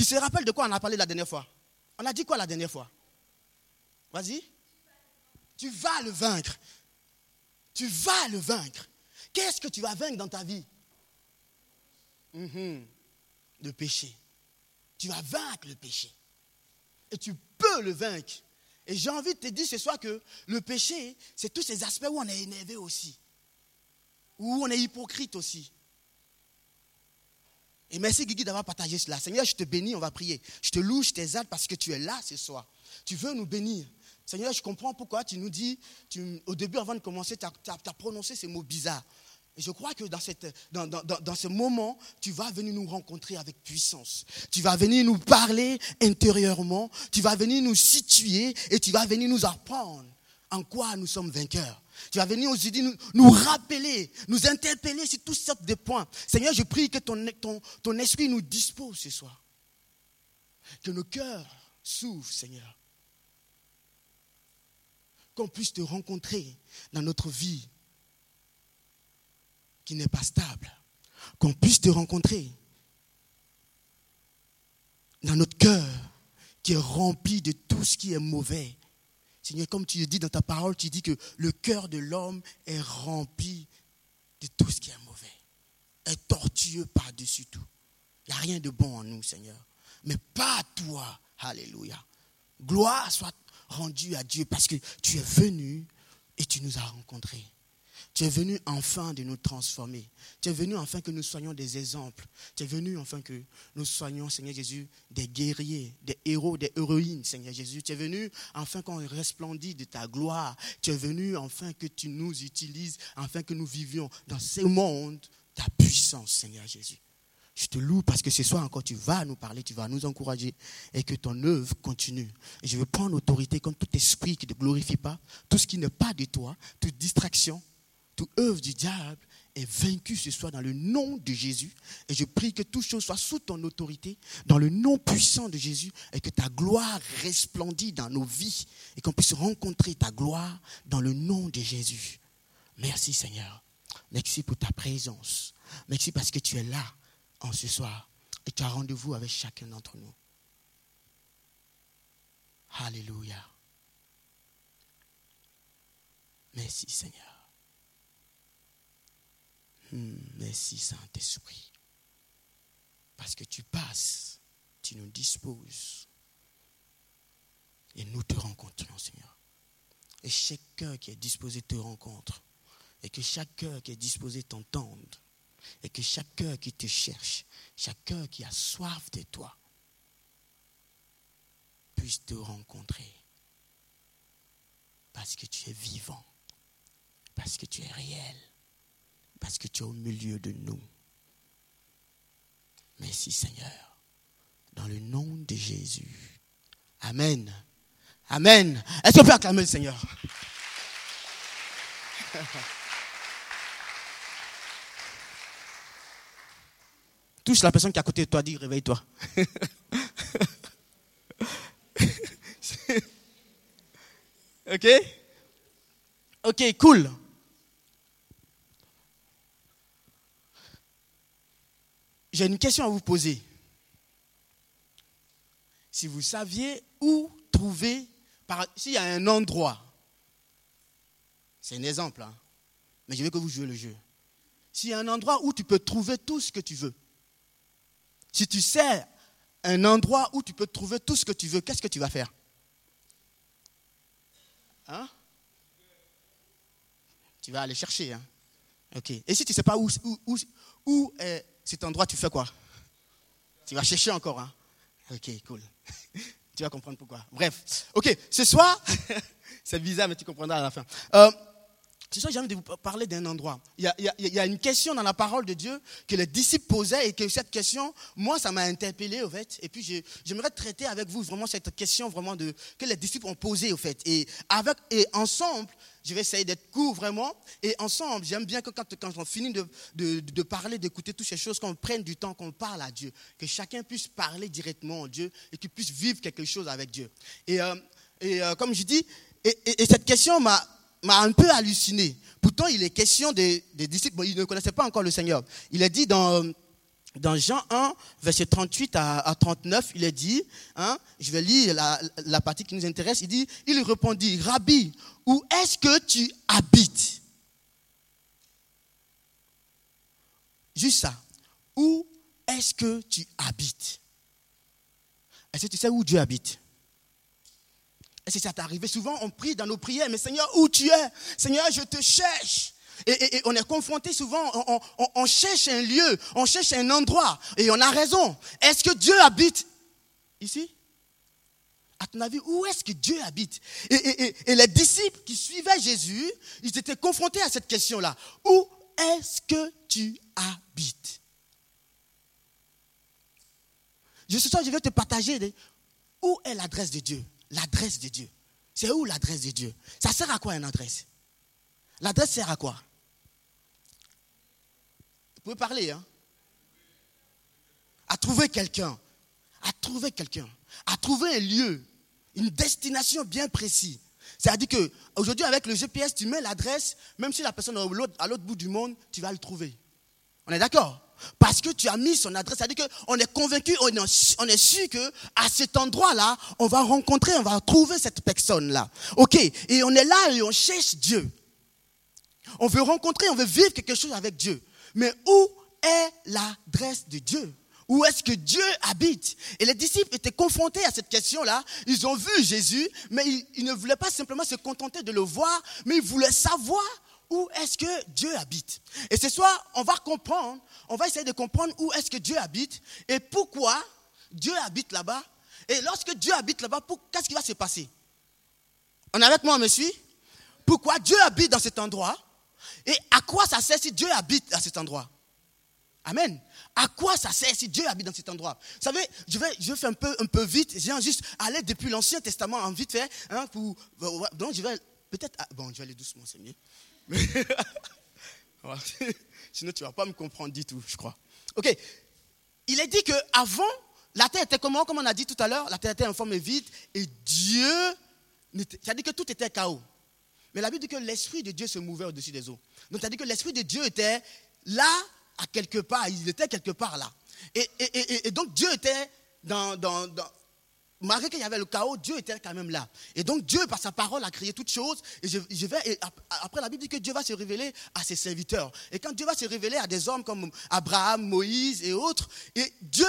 Qui se rappelle de quoi on a parlé la dernière fois? On a dit quoi la dernière fois? Vas-y. Tu vas le vaincre. Tu vas le vaincre. Qu'est-ce que tu vas vaincre dans ta vie? Mhm. Le péché. Tu vas vaincre le péché. Et tu peux le vaincre. Et j'ai envie de te dire ce soir que le péché, c'est tous ces aspects où on est énervé aussi. Où on est hypocrite aussi. Et merci Guigui d'avoir partagé cela. Seigneur, je te bénis, on va prier. Je te loue, je t'exalte parce que tu es là ce soir. Tu veux nous bénir. Seigneur, je comprends pourquoi tu nous dis, au début, avant de commencer, tu as, prononcé ces mots bizarres. Et je crois que dans, ce moment, tu vas venir nous rencontrer avec puissance. Tu vas venir nous parler intérieurement. Tu vas venir nous situer et tu vas venir nous apprendre en quoi nous sommes vainqueurs. Tu vas venir aujourd'hui nous, nous rappeler, nous interpeller sur toutes sortes de points. Seigneur, je prie que ton, ton, ton esprit nous dispose ce soir. Que nos cœurs s'ouvrent, Seigneur. Qu'on puisse te rencontrer dans notre vie qui n'est pas stable. Qu'on puisse te rencontrer dans notre cœur qui est rempli de tout ce qui est mauvais. Seigneur, comme tu le dis dans ta parole, tu dis que le cœur de l'homme est rempli de tout ce qui est mauvais, est tortueux par-dessus tout. Il n'y a rien de bon en nous, Seigneur. Mais pas toi. Alléluia. Gloire soit rendue à Dieu parce que tu es venu et tu nous as rencontrés. Tu es venu enfin de nous transformer. Tu es venu enfin que nous soyons des exemples. Tu es venu enfin que nous soyons, Seigneur Jésus, des guerriers, des héros, des héroïnes, Seigneur Jésus. Tu es venu enfin qu'on resplendisse de ta gloire. Tu es venu enfin que tu nous utilises, afin que nous vivions dans ce monde ta puissance, Seigneur Jésus. Je te loue parce que ce soir encore tu vas nous parler, tu vas nous encourager et que ton œuvre continue. Je veux prendre autorité contre tout esprit qui ne glorifie pas, tout ce qui n'est pas de toi, toute distraction, toute œuvre du diable est vaincue ce soir dans le nom de Jésus. Et je prie que toute chose soit sous ton autorité, dans le nom puissant de Jésus, et que ta gloire resplendisse dans nos vies, et qu'on puisse rencontrer ta gloire dans le nom de Jésus. Merci Seigneur. Merci pour ta présence. Merci parce que tu es là en ce soir, et tu as rendez-vous avec chacun d'entre nous. Alléluia. Merci Seigneur. Hmm, merci Saint-Esprit. Parce que tu passes, tu nous disposes. Et nous te rencontrons, Seigneur. Et chaque cœur qui est disposé te rencontre. Et que chaque cœur qui est disposé t'entende. Et que chaque cœur qui te cherche, chaque cœur qui a soif de toi, puisse te rencontrer. Parce que tu es vivant. Parce que tu es réel parce que tu es au milieu de nous. Merci Seigneur. Dans le nom de Jésus. Amen. Amen. Est-ce qu'on peut acclamer le Seigneur? Touche la personne qui est à côté de toi, dis réveille-toi. ok? Ok, cool. J'ai une question à vous poser. Si vous saviez où trouver, s'il y a un endroit, c'est un exemple, hein, mais je veux que vous jouez le jeu. S'il y a un endroit où tu peux trouver tout ce que tu veux, si tu sais un endroit où tu peux trouver tout ce que tu veux, qu'est-ce que tu vas faire? Hein? Tu vas aller chercher. Hein ok. Et si tu ne sais pas où, où, où est cet endroit, tu fais quoi? Tu vas chercher encore. Hein? Ok, cool. tu vas comprendre pourquoi. Bref, ok, ce soir, c'est bizarre, mais tu comprendras à la fin. Euh, ce soir, j'ai de vous parler d'un endroit. Il y, a, une question dans la parole de Dieu que les disciples posaient et que cette question, moi, ça m'a interpellé, au fait. Et puis, j'aimerais traiter avec vous vraiment cette question vraiment de, que les disciples ont posée, au fait. Et, ensemble, je vais essayer d'être court vraiment. Et ensemble, j'aime bien que quand, quand on finit de, de, parler, d'écouter toutes ces choses, qu'on prenne du temps, qu'on parle à Dieu. Que chacun puisse parler directement à Dieu et qu'il puisse vivre quelque chose avec Dieu. Et, euh, euh, comme je dis, et, cette question m'a un peu halluciné. Pourtant, il est question des, disciples. Bon, ils ne connaissaient pas encore le Seigneur. Il est dit dans, dans Jean 1, verset 38 à, 39, il est dit, hein, je vais lire la, la, partie qui nous intéresse, il dit, il répondit, Rabbi, où est-ce que tu habites? Juste ça. Où est-ce que tu habites? Est-ce que tu sais où Dieu habite? Est-ce ça t'est arrivé Souvent, on prie dans nos prières, mais Seigneur, où tu es? Seigneur, je te cherche. Et, on est confronté souvent, on, cherche un lieu, on cherche un endroit, et on a raison. Est-ce que Dieu habite ici? À ton avis, où est-ce que Dieu habite? Et, les disciples qui suivaient Jésus, ils étaient confrontés à cette question-là. Où est-ce que tu habites? Je je vais te partager où est l'adresse de Dieu? L'adresse de Dieu. C'est où l'adresse de Dieu? Ça sert à quoi une adresse? L'adresse sert à quoi? Vous pouvez parler, hein? À trouver quelqu'un. À trouver quelqu'un. À trouver un lieu. Une destination bien précise. C'est-à-dire qu'aujourd'hui, avec le GPS, tu mets l'adresse, même si la personne est à l'autre bout du monde, tu vas le trouver. On est d'accord? Parce que tu as mis son adresse. C'est-à-dire qu'on est convaincu, on est, on est sûr qu'à cet endroit-là, on va rencontrer, on va trouver cette personne-là. OK? Et on est là et on cherche Dieu. On veut rencontrer, on veut vivre quelque chose avec Dieu. Mais où est l'adresse de Dieu? Où est-ce que Dieu habite? Et les disciples étaient confrontés à cette question-là. Ils ont vu Jésus, mais ils, ne voulaient pas simplement se contenter de le voir, mais ils voulaient savoir où est-ce que Dieu habite. Et ce soir, on va comprendre, on va essayer de comprendre où est-ce que Dieu habite et pourquoi Dieu habite là-bas. Et lorsque Dieu habite là-bas, qu'est-ce qui va se passer? On est avec moi, on me suit? Pourquoi Dieu habite dans cet endroit? Et à quoi ça sert si Dieu habite à cet endroit? Amen. À quoi ça sert si Dieu habite dans cet endroit? Vous savez, je vais, je faire un peu, un peu vite. Viens juste aller depuis l'Ancien Testament en vite fait. Hein, pour, donc je vais peut-être. Ah, bon, je vais aller doucement, c'est mieux. Sinon, tu ne vas pas me comprendre du tout, je crois. Ok. Il est dit qu'avant, la terre était comment Comme on a dit tout à l'heure, la terre était en forme vide et Dieu. C'est-à-dire que tout était chaos. Mais la Bible dit que l'Esprit de Dieu se mouvait au-dessus des eaux. Donc, dit que l'Esprit de Dieu était là, à quelque part. Il était quelque part là. Et, donc, Dieu était dans, dans, malgré qu'il y avait le chaos, Dieu était quand même là. Et donc Dieu, par sa parole, a créé toutes choses. Et, je, vais, après, la Bible dit que Dieu va se révéler à ses serviteurs. Et quand Dieu va se révéler à des hommes comme Abraham, Moïse et autres, et Dieu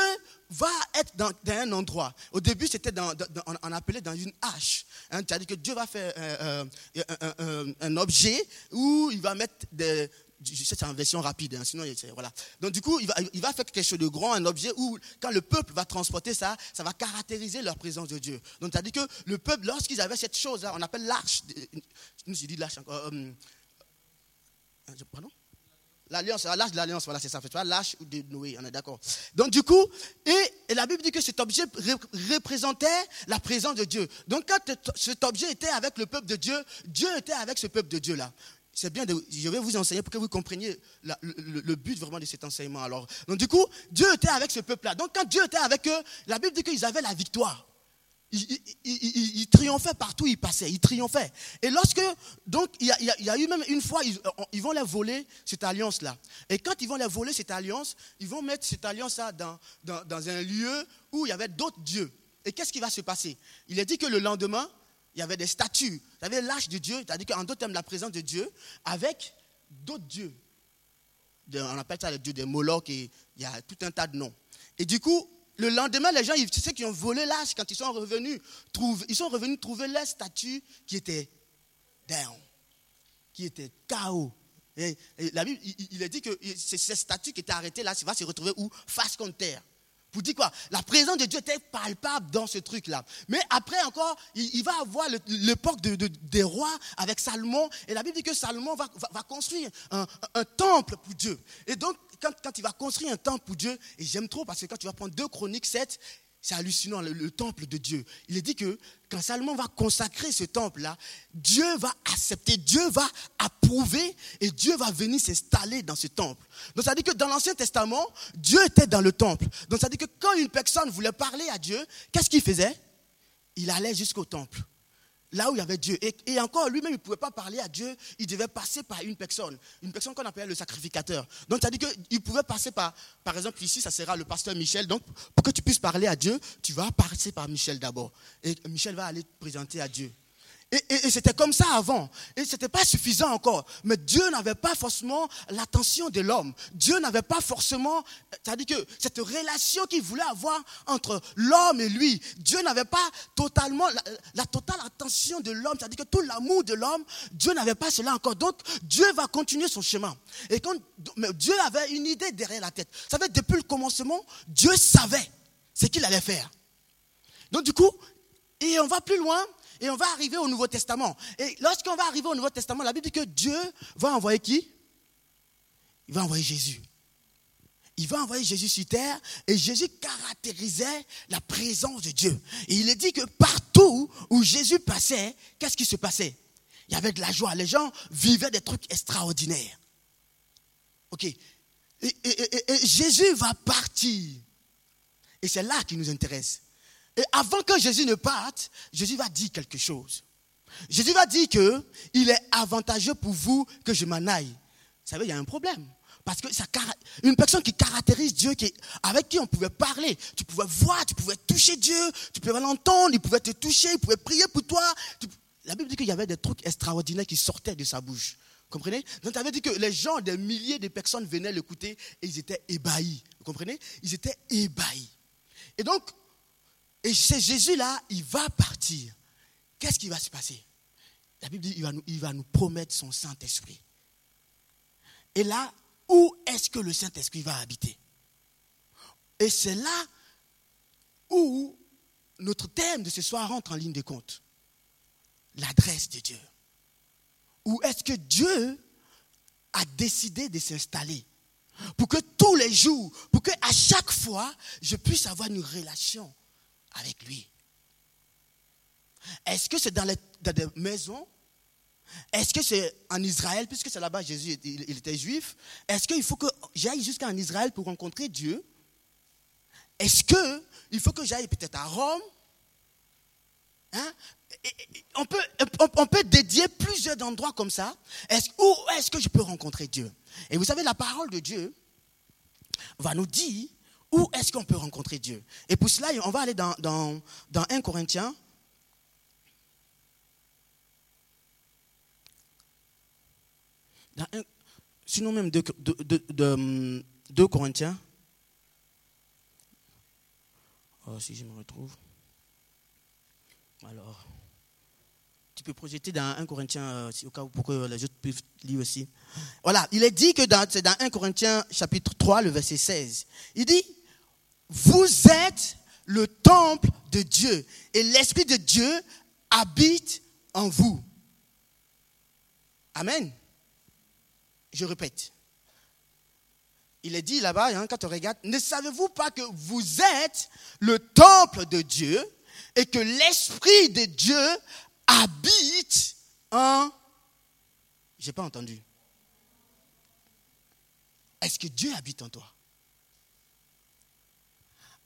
va être dans, un endroit. Au début, c'était on, appelait dans une hache. Hein, C'est-à-dire que Dieu va faire euh, euh, un, un, objet où il va mettre des, c'est en version rapide, hein, sinon, voilà. Donc, du coup, il va, il va faire quelque chose de grand, un objet où, quand le peuple va transporter ça, ça va caractériser leur présence de Dieu. Donc, c'est-à-dire que le peuple, lorsqu'ils avaient cette chose-là, on appelle l'arche, je dis l'arche encore, euh, euh, pardon? L'alliance, l'arche de l'alliance, voilà, c'est ça. Vois, l'arche de Noé, on est d'accord. Donc, du coup, et, la Bible dit que cet objet représentait la présence de Dieu. Donc, quand cet objet était avec le peuple de Dieu, Dieu était avec ce peuple de Dieu-là c'est bien, je vais vous enseigner pour que vous compreniez le, but vraiment de cet enseignement. Alors, donc du coup, Dieu était avec ce peuple-là. Donc quand Dieu était avec eux, la Bible dit qu'ils avaient la victoire. Ils, triomphaient partout ils passaient, ils triomphaient. Et lorsque, donc, il y, a, eu même une fois, ils, vont les voler cette alliance-là. Et quand ils vont les voler cette alliance, ils vont mettre cette alliance-là dans, dans, dans un lieu où il y avait d'autres dieux. Et qu'est-ce qui va se passer? Il est dit que le lendemain, il y avait des statues. Il y avait l'âge de Dieu, c'est-à-dire qu'en d'autres termes, la présence de Dieu, avec d'autres dieux. On appelle ça les dieux des Moloch et il y a tout un tas de noms. Et du coup, le lendemain, les gens, ceux qui ont volé l'âge, quand ils sont revenus, ils sont revenus trouver la statue qui était down, qui était chaos. La Bible, il, est dit que c'est cette statue qui était arrêtée là, va se retrouver où? Face contre terre. Pour dire quoi? La présence de Dieu était palpable dans ce truc-là? Mais après encore, il, va avoir l'époque de, des rois avec Salomon. Et la Bible dit que Salomon va, construire un, temple pour Dieu. Et donc, quand, quand, il va construire un temple pour Dieu, et j'aime trop parce que quand tu vas prendre 2 Chroniques 7, c'est hallucinant, le, temple de Dieu. Il est dit que quand Salomon va consacrer ce temple-là, Dieu va accepter, Dieu va approuver et Dieu va venir s'installer dans ce temple. Donc ça dit que dans l'Ancien Testament, Dieu était dans le temple. Donc ça dit que quand une personne voulait parler à Dieu, qu'est-ce qu'il faisait? Il allait jusqu'au temple. Là où il y avait Dieu. Et, encore, lui-même, il ne pouvait pas parler à Dieu, il devait passer par une personne, une personne qu'on appelait le sacrificateur. Donc, dit qu'il pouvait passer par, par exemple, ici, ça sera le pasteur Michel. Donc, pour que tu puisses parler à Dieu, tu vas passer par Michel d'abord. Et Michel va aller te présenter à Dieu. Et, c'était comme ça avant. Et ce n'était pas suffisant encore. Mais Dieu n'avait pas forcément l'attention de l'homme. Dieu n'avait pas forcément, c'est-à-dire que cette relation qu'il voulait avoir entre l'homme et lui, Dieu n'avait pas totalement la, totale attention de l'homme, c'est-à-dire que tout l'amour de l'homme, Dieu n'avait pas cela encore. Donc Dieu va continuer son chemin. Et quand mais Dieu avait une idée derrière la tête. Vous savez, depuis le commencement, Dieu savait ce qu'il allait faire. Donc du coup, et on va plus loin, et on va arriver au Nouveau Testament. Et lorsqu'on va arriver au Nouveau Testament, la Bible dit que Dieu va envoyer qui? Il va envoyer Jésus. Il va envoyer Jésus sur terre et Jésus caractérisait la présence de Dieu. Et il est dit que partout où Jésus passait, qu'est-ce qui se passait? Il y avait de la joie. Les gens vivaient des trucs extraordinaires. Ok. Et, et Jésus va partir. Et c'est là qui nous intéresse. Et avant que Jésus ne parte, Jésus va dire quelque chose. Jésus va dire que il est avantageux pour vous que je m'en aille. Vous savez, il y a un problème. Parce que ça, une personne qui caractérise Dieu, qui, avec qui on pouvait parler, tu pouvais voir, tu pouvais toucher Dieu, tu pouvais l'entendre, il pouvait te toucher, il pouvait prier pour toi. la Bible dit qu'il y avait des trucs extraordinaires qui sortaient de sa bouche. Comprenez? Donc, ça veut dire que les gens, des milliers de personnes venaient l'écouter et ils étaient ébahis. Vous comprenez? Ils étaient ébahis. Et donc, et c'est Jésus-là, il va partir. Qu'est-ce qui va se passer? La Bible dit il va nous, promettre son Saint-Esprit. Et là, où est-ce que le Saint-Esprit va habiter? Et c'est là où notre thème de ce soir rentre en ligne de compte. L'adresse de Dieu. Où est-ce que Dieu a décidé de s'installer? Pour que tous les jours, pour que à chaque fois, je puisse avoir une relation avec lui. Est-ce que c'est dans, les, des maisons? Est-ce que c'est en Israël, puisque c'est là-bas Jésus il, était juif? Est-ce qu'il faut que j'aille jusqu'en Israël pour rencontrer Dieu? Est-ce qu'il faut que j'aille peut-être à Rome? Hein? on, peut, on, peut dédier plusieurs endroits comme ça. Où est-ce que je peux rencontrer Dieu? Et vous savez, la parole de Dieu va nous dire où est-ce qu'on peut rencontrer Dieu? Et pour cela, on va aller dans, dans, 1 Corinthiens. sinon même 2, 2, Corinthiens. Oh, si je me retrouve. Alors, tu peux projeter dans 1 Corinthiens, euh, pour que les autres puissent lire aussi. Voilà, il est dit que c'est dans 1 Corinthiens chapitre 3, le verset 16. Il dit, vous êtes le temple de Dieu et l'Esprit de Dieu habite en vous. Amen. Je répète. Il est dit là-bas, hein, quand on regarde, ne savez-vous pas que vous êtes le temple de Dieu et que l'Esprit de Dieu habite en... J'ai pas entendu. Est-ce que Dieu habite en toi?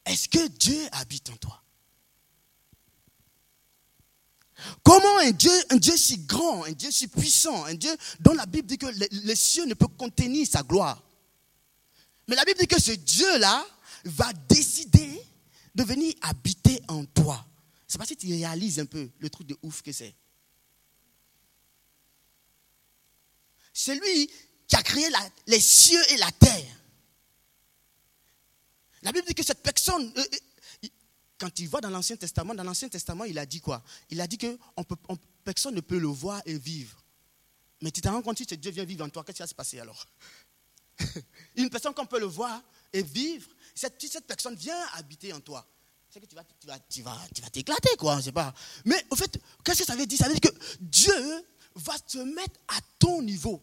Est-ce que Dieu habite en toi? Comment un Dieu, un Dieu si grand, un Dieu si puissant, un Dieu dont la Bible dit que les, cieux ne peuvent contenir sa gloire? Mais la Bible dit que ce Dieu-là va décider de venir habiter en toi. C'est pas si tu réalises un peu le truc de ouf que c'est. C'est lui qui a créé les cieux et la terre. La Bible dit que cette personne, euh, euh, quand il va dans l'Ancien Testament, dans l'Ancien Testament, il a dit quoi? Il a dit que personne ne peut le voir et vivre. Mais tu te rends compte, si Dieu vient vivre en toi, qu'est-ce qui va se passer alors? Une personne qu'on peut le voir et vivre, cette, cette personne vient habiter en toi, c'est que tu vas, tu vas, tu vas, tu vas t'éclater, quoi, je sais pas. Mais au fait, qu'est-ce que ça veut dire? Ça veut dire que Dieu va se mettre à ton niveau.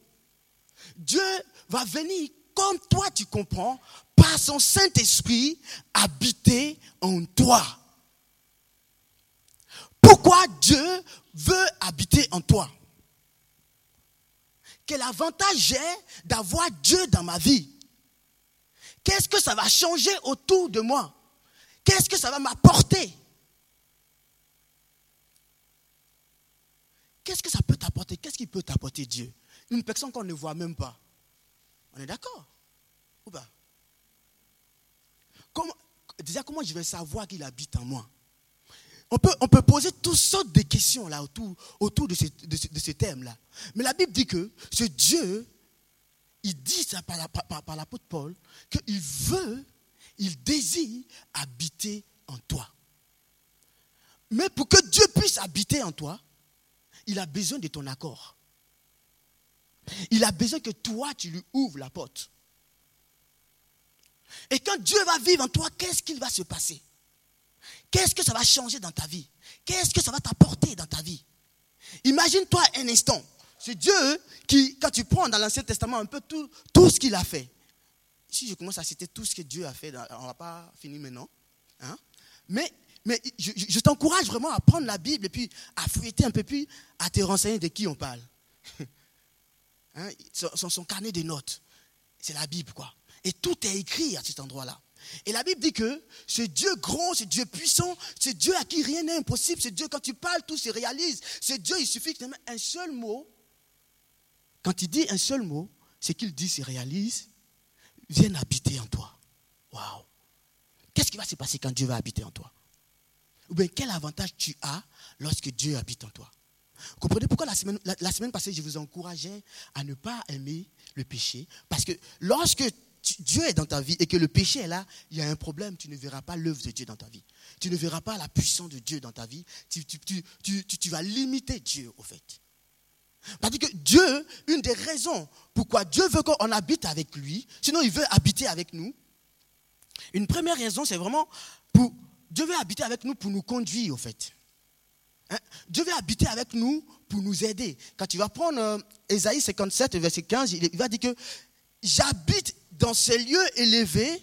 Dieu va venir comme toi tu comprends, par son Saint-Esprit, habiter en toi. Pourquoi Dieu veut habiter en toi? Quel avantage j'ai d'avoir Dieu dans ma vie? Qu'est-ce que ça va changer autour de moi? Qu'est-ce que ça va m'apporter? Qu'est-ce que ça peut t'apporter? Qu'est-ce qui peut t'apporter Dieu? Une personne qu'on ne voit même pas. On est d'accord Ou pas? Déjà, comment je vais savoir qu'il habite en moi? On peut, poser toutes sortes de questions là autour, de ce, de thème-là. Mais la Bible dit que ce Dieu, il dit ça par, par l'apôtre Paul, qu'il veut, il désire habiter en toi. Mais pour que Dieu puisse habiter en toi, il a besoin de ton accord. Il a besoin que toi, tu lui ouvres la porte. Et quand Dieu va vivre en toi, qu'est-ce qu'il va se passer? Qu'est-ce que ça va changer dans ta vie? Qu'est-ce que ça va t'apporter dans ta vie? Imagine-toi un instant. C'est Dieu qui, quand tu prends dans l'Ancien Testament un peu tout, tout ce qu'il a fait. Si je commence à citer tout ce que Dieu a fait, on ne va pas finir maintenant. Hein? Mais mais je, t'encourage vraiment à prendre la Bible et puis à fouetter un peu plus, à te renseigner de qui on parle. Hein, son, son, carnet de notes, c'est la Bible, quoi. Et tout est écrit à cet endroit-là. Et la Bible dit que ce Dieu grand, ce Dieu puissant, ce Dieu à qui rien n'est impossible, ce Dieu, quand tu parles, tout se réalise. Ce Dieu, il suffit que un seul mot. Quand il dit un seul mot, ce qu'il dit se réalise, vienne habiter en toi. Waouh! Qu'est-ce qui va se passer quand Dieu va habiter en toi? ou bien quel avantage tu as lorsque Dieu habite en toi? Comprenez pourquoi la semaine, la, semaine passée, je vous encourageais à ne pas aimer le péché? Parce que lorsque Dieu est dans ta vie et que le péché est là, il y a un problème. Tu ne verras pas l'œuvre de Dieu dans ta vie. Tu ne verras pas la puissance de Dieu dans ta vie. Tu, tu vas limiter Dieu, au fait. Parce que Dieu, une des raisons pourquoi Dieu veut qu'on habite avec lui, sinon il veut habiter avec nous, une première raison, c'est vraiment pour Dieu veut habiter avec nous pour nous conduire, au fait. Hein? Dieu veut habiter avec nous pour nous aider. Quand tu vas prendre euh, Ésaïe 57, verset 15, il va dire que j'habite dans ces lieux élevés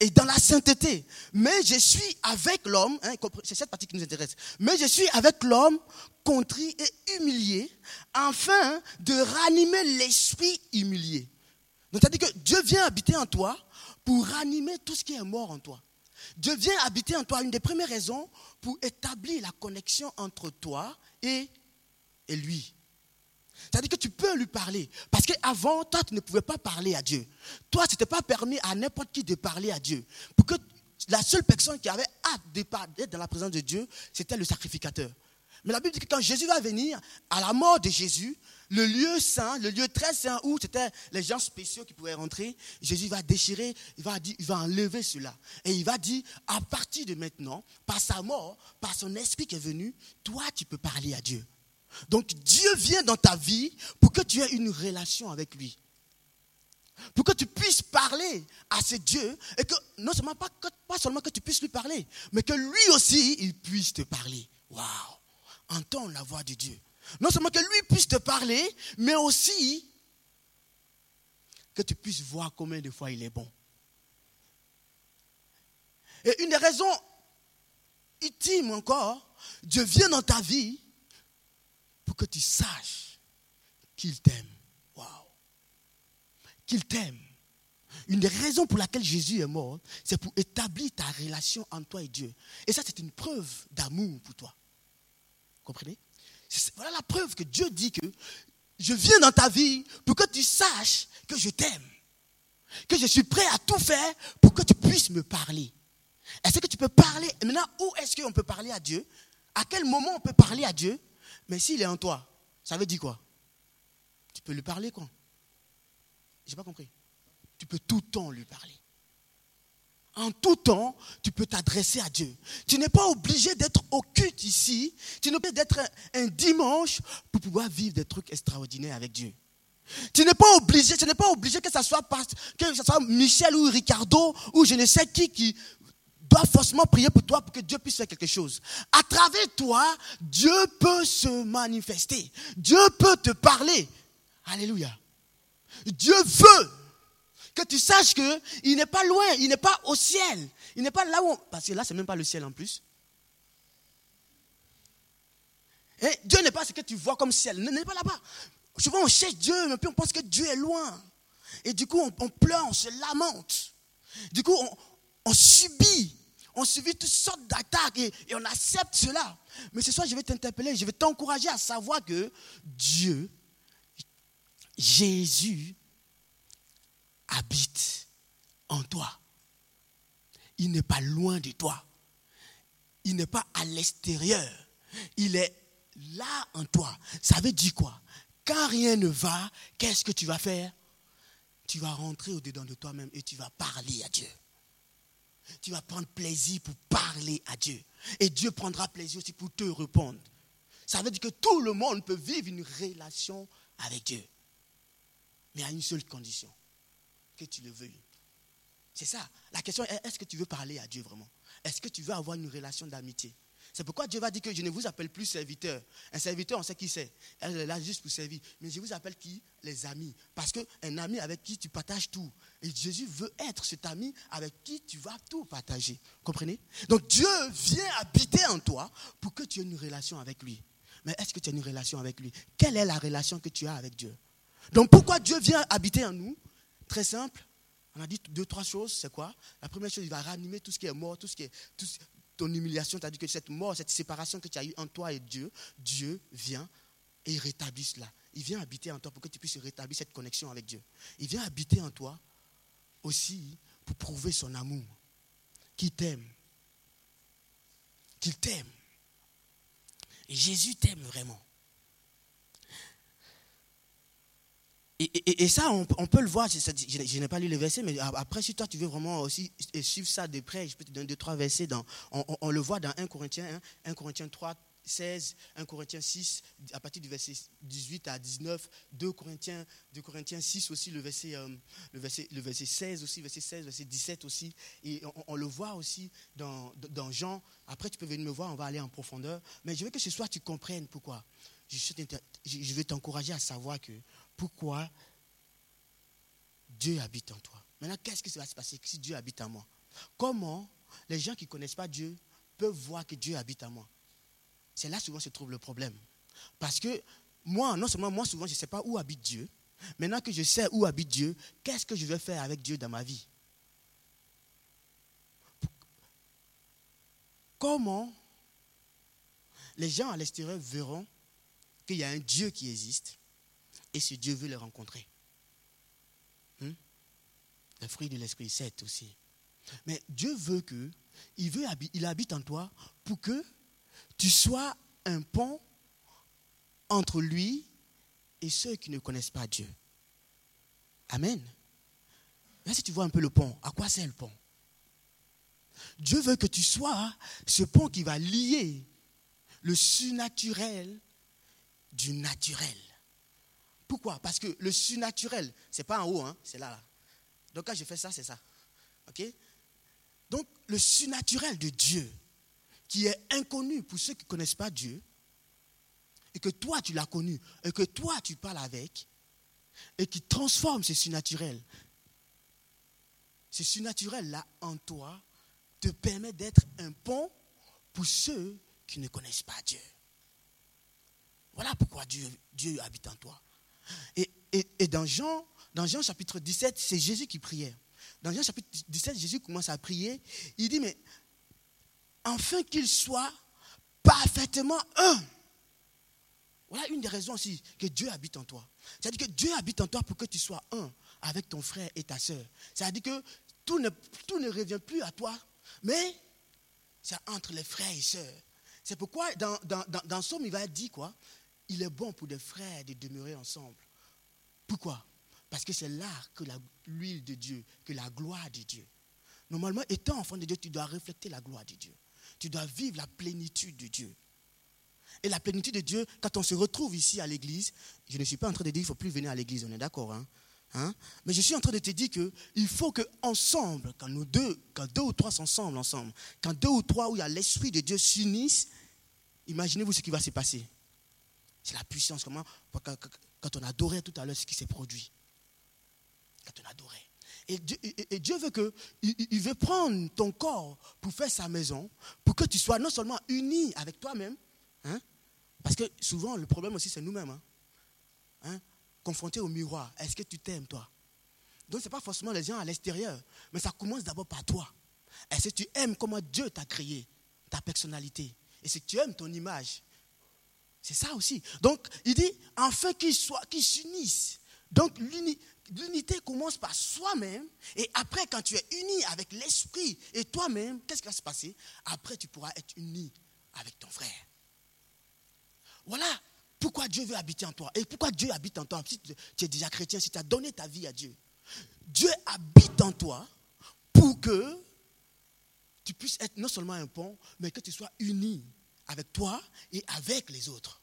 et dans la sainteté. Mais je suis avec l'homme, hein, c'est cette partie qui nous intéresse, mais je suis avec l'homme contrit et humilié, afin de ranimer l'esprit humilié. Donc, c'est-à-dire que Dieu vient habiter en toi pour ranimer tout ce qui est mort en toi. Dieu vient habiter en toi. Une des premières raisons pour établir la connexion entre toi et, et lui. C'est-à-dire que tu peux lui parler. Parce qu'avant, toi, tu ne pouvais pas parler à Dieu. Toi, ce n'était pas permis à n'importe qui de parler à Dieu. Pour que la seule personne qui avait hâte d'être dans la présence de Dieu, c'était le sacrificateur. Mais la Bible dit que quand Jésus va venir, à la mort de Jésus, le lieu saint, le lieu très saint où c'était les gens spéciaux qui pouvaient rentrer, Jésus va déchirer, il va, dire, il va enlever cela. Et il va dire, à partir de maintenant, par sa mort, par son esprit qui est venu, toi, tu peux parler à Dieu. Donc Dieu vient dans ta vie pour que tu aies une relation avec lui. Pour que tu puisses parler à ce Dieu et que non seulement pas, seulement que tu puisses lui parler, mais que lui aussi, il puisse te parler. Waouh! Entends la voix de Dieu. Non seulement que lui puisse te parler, mais aussi que tu puisses voir combien de fois il est bon. Et une des raisons ultimes encore, Dieu vient dans ta vie pour que tu saches qu'il t'aime. Waouh! Qu'il t'aime. Une des raisons pour laquelle Jésus est mort, c'est pour établir ta relation entre toi et Dieu. Et ça, c'est une preuve d'amour pour toi. Comprenez? Voilà la preuve que Dieu dit que je viens dans ta vie pour que tu saches que je t'aime. Que je suis prêt à tout faire pour que tu puisses me parler. Est-ce que tu peux parler? Maintenant, où est-ce qu'on peut parler à Dieu? À quel moment on peut parler à Dieu? Mais s'il est en toi, ça veut dire quoi? Tu peux lui parler quoi? J'ai pas compris. Tu peux tout le temps lui parler. En tout temps, tu peux t'adresser à Dieu. Tu n'es pas obligé d'être au culte ici. Tu n'es pas obligé d'être un, dimanche pour pouvoir vivre des trucs extraordinaires avec Dieu. Tu n'es pas obligé, tu n'es pas obligé que ce soit, soit Michel ou Ricardo ou je ne sais qui qui doit forcément prier pour toi pour que Dieu puisse faire quelque chose. À travers toi, Dieu peut se manifester. Dieu peut te parler. Alléluia. Dieu veut que tu saches qu'il n'est pas loin, il n'est pas au ciel. Il n'est pas là où... Parce que là, c'est même pas le ciel en plus. Dieu n'est pas ce que tu vois comme ciel. Il n'est pas là-bas. Souvent, on cherche Dieu, mais puis on pense que Dieu est loin. Et du coup, on, pleure, on se lamente. Du coup, on, subit. On, on subit toutes sortes d'attaques et on accepte cela. Mais ce soir, je vais t'interpeller, je vais t'encourager à savoir que Dieu, Jésus, habite en toi. Il n'est pas loin de toi. Il n'est pas à l'extérieur. Il est là en toi. Ça veut dire quoi? Quand rien ne va, qu'est-ce que tu vas faire? Tu vas rentrer au-dedans de toi-même et tu vas parler à Dieu. Tu vas prendre plaisir pour parler à Dieu. Et Dieu prendra plaisir aussi pour te répondre. Ça veut dire que tout le monde peut vivre une relation avec Dieu. Mais à une seule condition, que tu le veuilles. C'est ça. La question est, est-ce que tu veux parler à Dieu vraiment? Est-ce que tu veux avoir une relation d'amitié? C'est pourquoi Dieu va dire que je ne vous appelle plus serviteur. Un serviteur, on sait qui c'est. Elle est là juste pour servir. Mais je vous appelle qui? Les amis. Parce qu'un ami avec qui tu partages tout. Et Jésus veut être cet ami avec qui tu vas tout partager. Comprenez? Donc Dieu vient habiter en toi pour que tu aies une relation avec lui. Mais est-ce que tu as une relation avec lui? Quelle est la relation que tu as avec Dieu? Donc pourquoi Dieu vient habiter en nous? Très simple. On a dit deux, trois choses. C'est quoi? La première chose, il va ranimer tout ce qui est mort, tout ce qui est. ton humiliation, dit que cette mort, cette séparation que tu as eue en toi et Dieu, Dieu vient et il rétablit cela. Il vient habiter en toi pour que tu puisses rétablir cette connexion avec Dieu. Il vient habiter en toi aussi pour prouver son amour, qu'il t'aime, qu'il t'aime. Et Jésus t'aime vraiment. Et, ça, on, peut le voir, je, n'ai pas lu les versets, mais après, si toi tu veux vraiment aussi suivre ça de près, je peux te donner deux, trois versets. On, le voit dans 1 Corinthiens 1, Corinthiens 3, 16, 1 Corinthiens 6, à partir du verset 18 à 19, 2 Corinthiens, 2 Corinthiens 6 aussi, le verset, euh, le, verset, le verset 16 aussi, verset 16, verset 17 aussi. Et on, le voit aussi dans, dans, Jean. Après, tu peux venir me voir, on va aller en profondeur. Mais je veux que ce soir, tu comprennes pourquoi. Je, je vais t'encourager à savoir que pourquoi Dieu habite en toi. Maintenant, qu'est-ce qui va se passer si Dieu habite en moi? Comment les gens qui ne connaissent pas Dieu peuvent voir que Dieu habite en moi? C'est là souvent se trouve le problème. Parce que moi, non seulement moi, souvent, je ne sais pas où habite Dieu. Maintenant que je sais où habite Dieu, qu'est-ce que je vais faire avec Dieu dans ma vie? Comment les gens à l'extérieur verront qu'il y a un Dieu qui existe? Et si Dieu veut les rencontrer. Hmm? Le fruit de l'Esprit, c'est aussi. Mais Dieu veut que, il, habite en toi pour que tu sois un pont entre lui et ceux qui ne connaissent pas Dieu. Amen. Là, si tu vois un peu le pont, à quoi c'est le pont? Dieu veut que tu sois ce pont qui va lier le surnaturel du naturel. Pourquoi? Parce que le surnaturel, ce n'est pas en haut, hein, c'est là, là. Donc quand je fais ça, c'est ça. OK? Donc le surnaturel de Dieu, qui est inconnu pour ceux qui ne connaissent pas Dieu, et que toi tu l'as connu, et que toi tu parles avec, et qui transforme ce surnaturel. Ce surnaturel-là en toi te permet d'être un pont pour ceux qui ne connaissent pas Dieu. Voilà pourquoi Dieu, Dieu habite en toi. Et, dans, Jean, dans Jean chapitre 17, c'est Jésus qui priait. Dans Jean chapitre 17, Jésus commence à prier. Il dit, mais afin qu'il soit parfaitement un. Voilà une des raisons aussi que Dieu habite en toi. C'est-à-dire que Dieu habite en toi pour que tu sois un avec ton frère et ta soeur. C'est-à-dire que tout ne, tout ne revient plus à toi, mais c'est entre les frères et sœurs. C'est pourquoi dans, dans, dans, dans Somme, il va dire quoi? Il est bon pour des frères de demeurer ensemble. Pourquoi? Parce que c'est là que l'huile de Dieu, que la gloire de Dieu. Normalement, étant enfant de Dieu, tu dois refléter la gloire de Dieu. Tu dois vivre la plénitude de Dieu. Et la plénitude de Dieu, quand on se retrouve ici à l'église, je ne suis pas en train de dire qu'il ne faut plus venir à l'église, on est d'accord. Hein? Hein? Mais je suis en train de te dire qu'il faut qu'ensemble, quand nous deux, quand deux ou trois sont ensemble, ensemble, quand deux ou trois où il y a l'Esprit de Dieu s'unissent, imaginez-vous ce qui va se passer. C'est la puissance. Comment, quand on adorait tout à l'heure ce qui s'est produit. Quand on adorait. Et Dieu, veut que, il, veut prendre ton corps pour faire sa maison, pour que tu sois non seulement uni avec toi-même, hein, parce que souvent le problème aussi c'est nous-mêmes, hein, hein, confrontés au miroir. Est-ce que tu t'aimes toi? Donc ce n'est pas forcément les gens à l'extérieur, mais ça commence d'abord par toi. Est-ce que tu aimes comment Dieu t'a créé, ta personnalité? Et si tu aimes ton image, c'est ça aussi. Donc, il dit, enfin qu'ils qu'ils s'unissent. Donc, l'unité commence par soi-même. Et après, quand tu es uni avec l'esprit et toi-même, qu'est-ce qui va se passer? Après, tu pourras être uni avec ton frère. Voilà pourquoi Dieu veut habiter en toi. Et pourquoi Dieu habite en toi Si tu es déjà chrétien, si tu as donné ta vie à Dieu. Dieu habite en toi pour que tu puisses être non seulement un pont, mais que tu sois uni avec toi et avec les autres.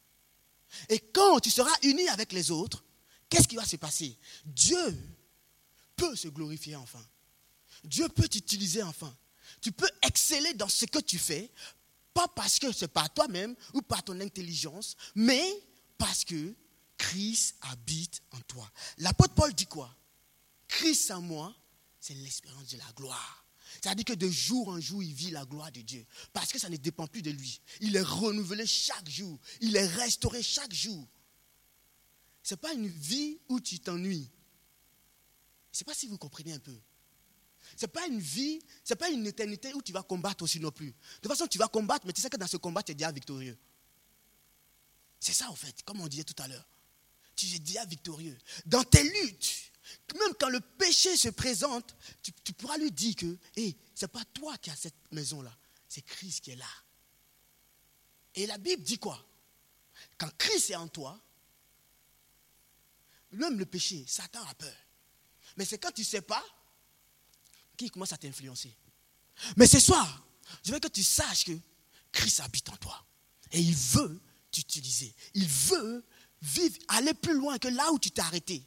Et quand tu seras uni avec les autres, qu'est-ce qui va se passer? Dieu peut se glorifier enfin. Dieu peut t'utiliser enfin. Tu peux exceller dans ce que tu fais, pas parce que c'est par toi-même ou par ton intelligence, mais parce que Christ habite en toi. L'apôtre Paul dit quoi? Christ en moi, c'est l'espérance de la gloire. C'est-à-dire que de jour en jour, il vit la gloire de Dieu. Parce que ça ne dépend plus de lui. Il est renouvelé chaque jour. Il est restauré chaque jour. Ce n'est pas une vie où tu t'ennuies. Je ne sais pas si vous comprenez un peu. Ce n'est pas une vie, ce n'est pas une éternité où tu vas combattre aussi non plus. De toute façon, tu vas combattre, mais tu sais que dans ce combat, tu es déjà victorieux. C'est ça, en fait, comme on disait tout à l'heure. Tu es déjà victorieux. Dans tes luttes, même quand le péché se présente, tu, pourras lui dire que hey, ce n'est pas toi qui as cette maison-là, c'est Christ qui est là. Et la Bible dit quoi? Quand Christ est en toi, même le péché, Satan a peur. Mais c'est quand tu ne sais pas qu'il commence à t'influencer. Mais ce soir, je veux que tu saches que Christ habite en toi. Et il veut t'utiliser. Il veut vivre, aller plus loin que là où tu t'es arrêté.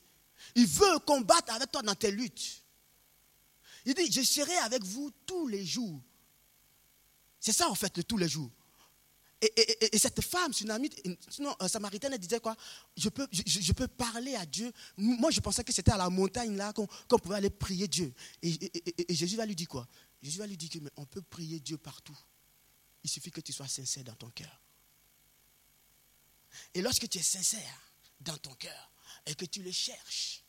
Il veut combattre avec toi dans tes luttes. Il dit, je serai avec vous tous les jours. C'est ça en fait, le tous les jours. Et, cette femme, amie, sinon, euh, samaritaine, elle disait quoi? Je peux, je, peux parler à Dieu. Moi, je pensais que c'était à la montagne là qu'on pouvait aller prier Dieu. Et, Jésus va lui dire quoi? Jésus va lui dire qu'on peut prier Dieu partout. Il suffit que tu sois sincère dans ton cœur. Et lorsque tu es sincère dans ton cœur et que tu le cherches,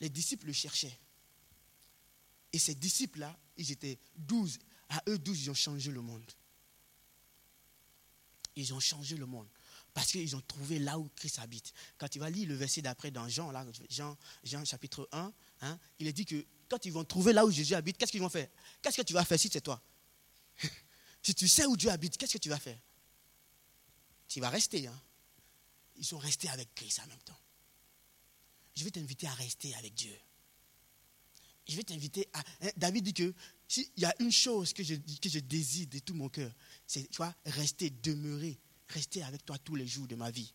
les disciples le cherchaient. Et ces disciples-là, ils étaient douze. À eux douze, ils ont changé le monde. Ils ont changé le monde. Parce qu'ils ont trouvé là où Christ habite. Quand tu vas lire le verset d'après dans Jean, là, Jean, chapitre 1, hein, il est dit que quand ils vont trouver là où Jésus habite, qu'est-ce qu'ils vont faire? Qu'est-ce que tu vas faire si c'est toi? Si tu sais où Dieu habite, qu'est-ce que tu vas faire? Tu vas rester. Hein? Ils sont restés avec Christ en même temps je vais t'inviter à rester avec Dieu. Je vais t'inviter à... Hein, David dit que s'il y a une chose que je, que je désire de tout mon cœur, c'est vois, rester, demeurer, rester avec toi tous les jours de ma vie.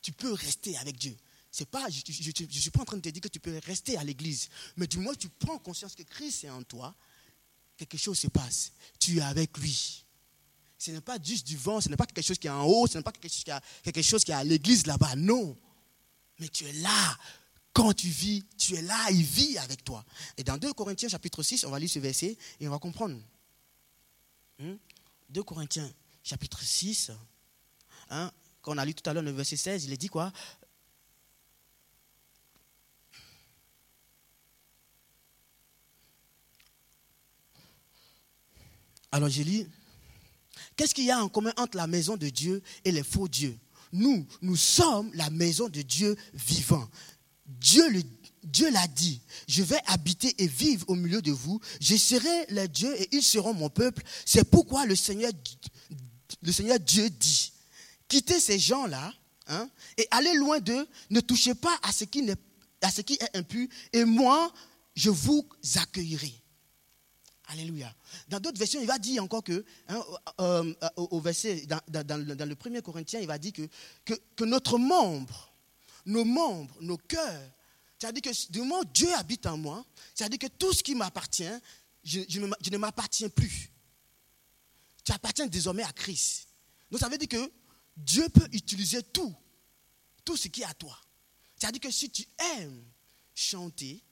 Tu peux rester avec Dieu. C'est pas, je ne suis pas en train de te dire que tu peux rester à l'église, mais du moins tu prends conscience que Christ est en toi, quelque chose se passe. Tu es avec lui. Ce n'est pas juste du vent, ce n'est pas quelque chose qui est en haut, ce n'est pas quelque chose qui est à l'église là-bas. Non. Mais tu es là quand tu vis, tu es là, il vit avec toi. Et dans 2 Corinthiens chapitre 6, on va lire ce verset et on va comprendre. 2 hmm? Corinthiens chapitre 6, hein, quand on a lu tout à l'heure le verset 16, il est dit quoi? Alors j'ai lu, qu'est-ce qu'il y a en commun entre la maison de Dieu et les faux dieux? Nous, nous sommes la maison de Dieu vivant. Dieu l'a dit, je vais habiter et vivre au milieu de vous, je serai le Dieu et ils seront mon peuple. C'est pourquoi le Seigneur, le Seigneur Dieu dit, quittez ces gens-là hein, et allez loin d'eux, ne touchez pas à ce, qui à ce qui est impur, et moi, je vous accueillerai. Alléluia. Dans d'autres versions, il va dire encore que, hein, euh, euh, au verset, dans, le premier Corinthien, il va dire que, que, notre membre, nos membres, nos cœurs. C'est-à-dire que du moment où Dieu habite en moi, c'est-à-dire que tout ce qui m'appartient, je, ne m'appartiens plus. Tu appartiens désormais à Christ. Donc ça veut dire que Dieu peut utiliser tout, tout ce qui est à toi. C'est-à-dire que si tu aimes chanter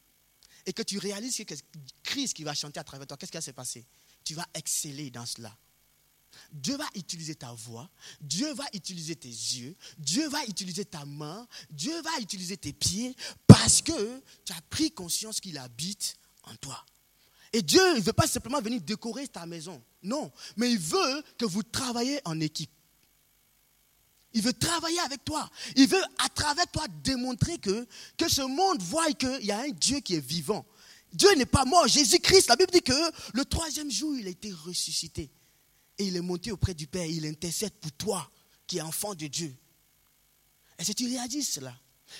et que tu réalises que Christ qui va chanter à travers toi, qu'est-ce qui va se passer? Tu vas exceller dans cela. Dieu va utiliser ta voix, Dieu va utiliser tes yeux, Dieu va utiliser ta main, Dieu va utiliser tes pieds parce que tu as pris conscience qu'il habite en toi. Et Dieu ne veut pas simplement venir décorer ta maison. Non. Mais il veut que vous travaillez en équipe. Il veut travailler avec toi. Il veut, à travers toi, démontrer que, ce monde voit qu'il y a un Dieu qui est vivant. Dieu n'est pas mort. Jésus-Christ, la Bible dit que le troisième jour, il a été ressuscité. Et il est monté auprès du Père. Il intercède pour toi, qui est enfant de Dieu. Est-ce que tu réalises cela?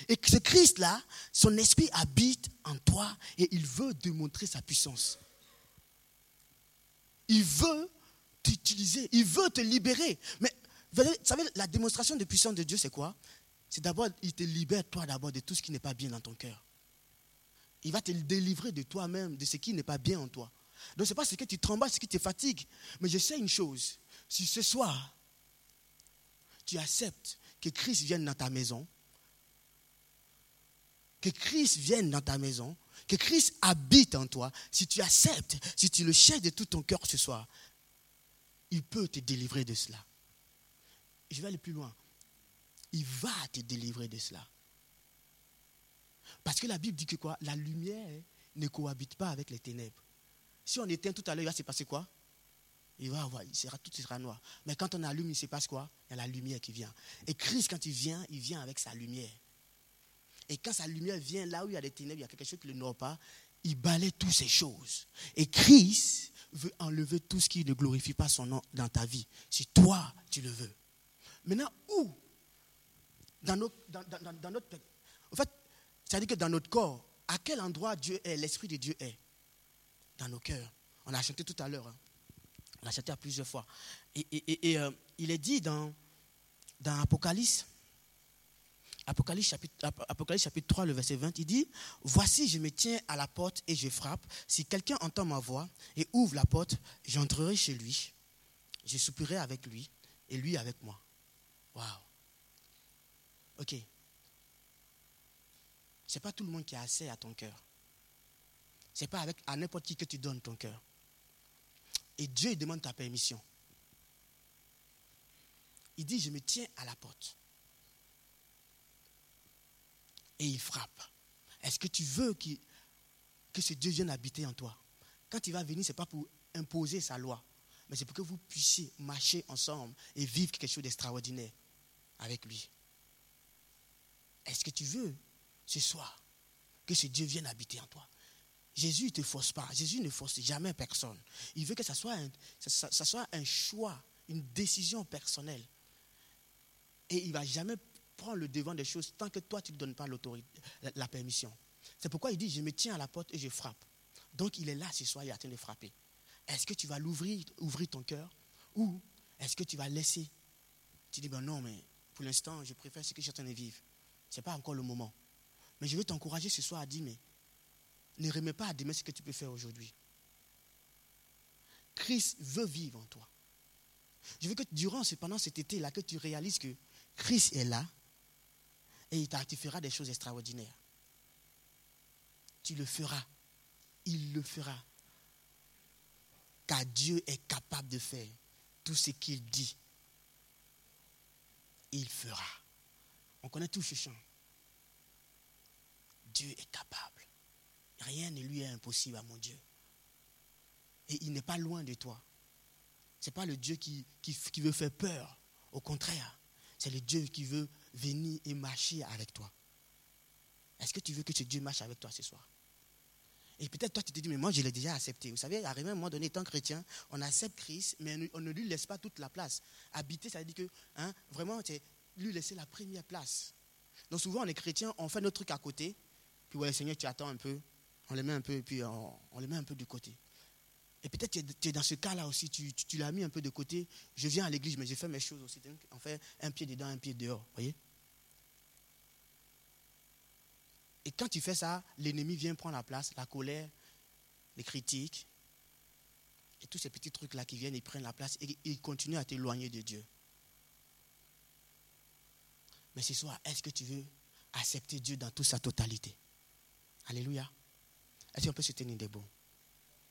Et que ce Christ-là, son esprit habite en toi et il veut démontrer sa puissance. Il veut t'utiliser, il veut te libérer. Mais vous savez, la démonstration de puissance de Dieu, c'est quoi? C'est d'abord, il te libère toi d'abord de tout ce qui n'est pas bien dans ton cœur. Il va te délivrer de toi-même, de ce qui n'est pas bien en toi. Donc ce n'est pas ce que tu trembles, ce qui te fatigue. Mais je sais une chose, si ce soir, tu acceptes que Christ vienne dans ta maison, que Christ vienne dans ta maison, que Christ habite en toi, si tu acceptes, si tu le cherches de tout ton cœur ce soir, il peut te délivrer de cela. Je vais aller plus loin. Il va te délivrer de cela. Parce que la Bible dit que quoi? La lumière ne cohabite pas avec les ténèbres. Si on éteint tout à l'heure, il va se passer quoi? Il va avoir, il sera, tout sera noir. Mais quand on allume, il se passe quoi? Il y a la lumière qui vient. Et Christ, quand il vient, il vient avec sa lumière. Et quand sa lumière vient là où il y a des ténèbres, il y a quelque chose qui ne le noie pas, il balaie toutes ces choses. Et Christ veut enlever tout ce qui ne glorifie pas son nom dans ta vie. Si toi, tu le veux. Maintenant, où? Dans, notre, dans, notre. En fait, c'est-à-dire que dans notre corps, à quel endroit Dieu est, l'Esprit de Dieu est? Dans nos cœurs. On a chanté tout à l'heure. Hein. On a chanté à plusieurs fois. Et, euh, il est dit dans, dans Apocalypse, Apocalypse chapitre, Apocalypse chapitre 3, le verset 20, il dit, Voici, je me tiens à la porte et je frappe. Si quelqu'un entend ma voix et ouvre la porte, j'entrerai chez lui. Je soupirai avec lui et lui avec moi. Waouh. Ok. Ce n'est pas tout le monde qui a accès à ton cœur. Ce n'est pas avec, à n'importe qui que tu donnes ton cœur. Et Dieu demande ta permission. Il dit, je me tiens à la porte. Et il frappe. Est-ce que tu veux que ce Dieu vienne habiter en toi? Quand il va venir, ce n'est pas pour imposer sa loi, mais c'est pour que vous puissiez marcher ensemble et vivre quelque chose d'extraordinaire avec lui. Est-ce que tu veux ce soir que ce Dieu vienne habiter en toi? Jésus ne te force pas. Jésus ne force jamais personne. Il veut que ça soit un, soit un choix, une décision personnelle. Et il ne va jamais prendre le devant des choses tant que toi, tu ne donnes pas l'autorité, la, permission. C'est pourquoi il dit, je me tiens à la porte et je frappe. Donc il est là ce soir, il est en train de frapper. Est-ce que tu vas l'ouvrir, ouvrir ton cœur? Ou est-ce que tu vas laisser? Tu dis, ben non, mais pour l'instant, je préfère ce que suis en train de vivre. Ce n'est pas encore le moment. Mais je veux t'encourager ce soir à dire, mais ne remets pas à demain ce que tu peux faire aujourd'hui. Christ veut vivre en toi. Je veux que durant, pendant cet été-là, que tu réalises que Christ est là et il feras des choses extraordinaires. Tu le feras. Il le fera. Car Dieu est capable de faire tout ce qu'il dit. Il fera. On connaît tout ce chant. Dieu est capable. Rien ne lui est impossible à mon Dieu. Et il n'est pas loin de toi. Ce n'est pas le Dieu qui, qui, veut faire peur. Au contraire, c'est le Dieu qui veut venir et marcher avec toi. Est-ce que tu veux que ce Dieu marche avec toi ce soir? Et peut-être toi, tu te dis, mais moi, je l'ai déjà accepté. Vous savez, à un moment donné, étant chrétien, on accepte Christ, mais on ne lui laisse pas toute la place. Habiter, ça veut dire que, hein, vraiment, c'est lui laisser la première place. Donc souvent, on est chrétien, on fait notre truc à côté, puis ouais, Seigneur, tu attends un peu, on les met un peu, et puis on, les met un peu de côté. Et peut-être tu es dans ce cas-là aussi, tu, l'as mis un peu de côté. Je viens à l'église, mais j'ai fait mes choses aussi. on fait un pied dedans, un pied dehors. voyez Et quand tu fais ça, l'ennemi vient prendre la place, la colère, les critiques, et tous ces petits trucs-là qui viennent, ils prennent la place et ils continuent à t'éloigner de Dieu. Mais ce soir, est-ce que tu veux accepter Dieu dans toute sa totalité? Alléluia. Est-ce qu'on peut se tenir debout?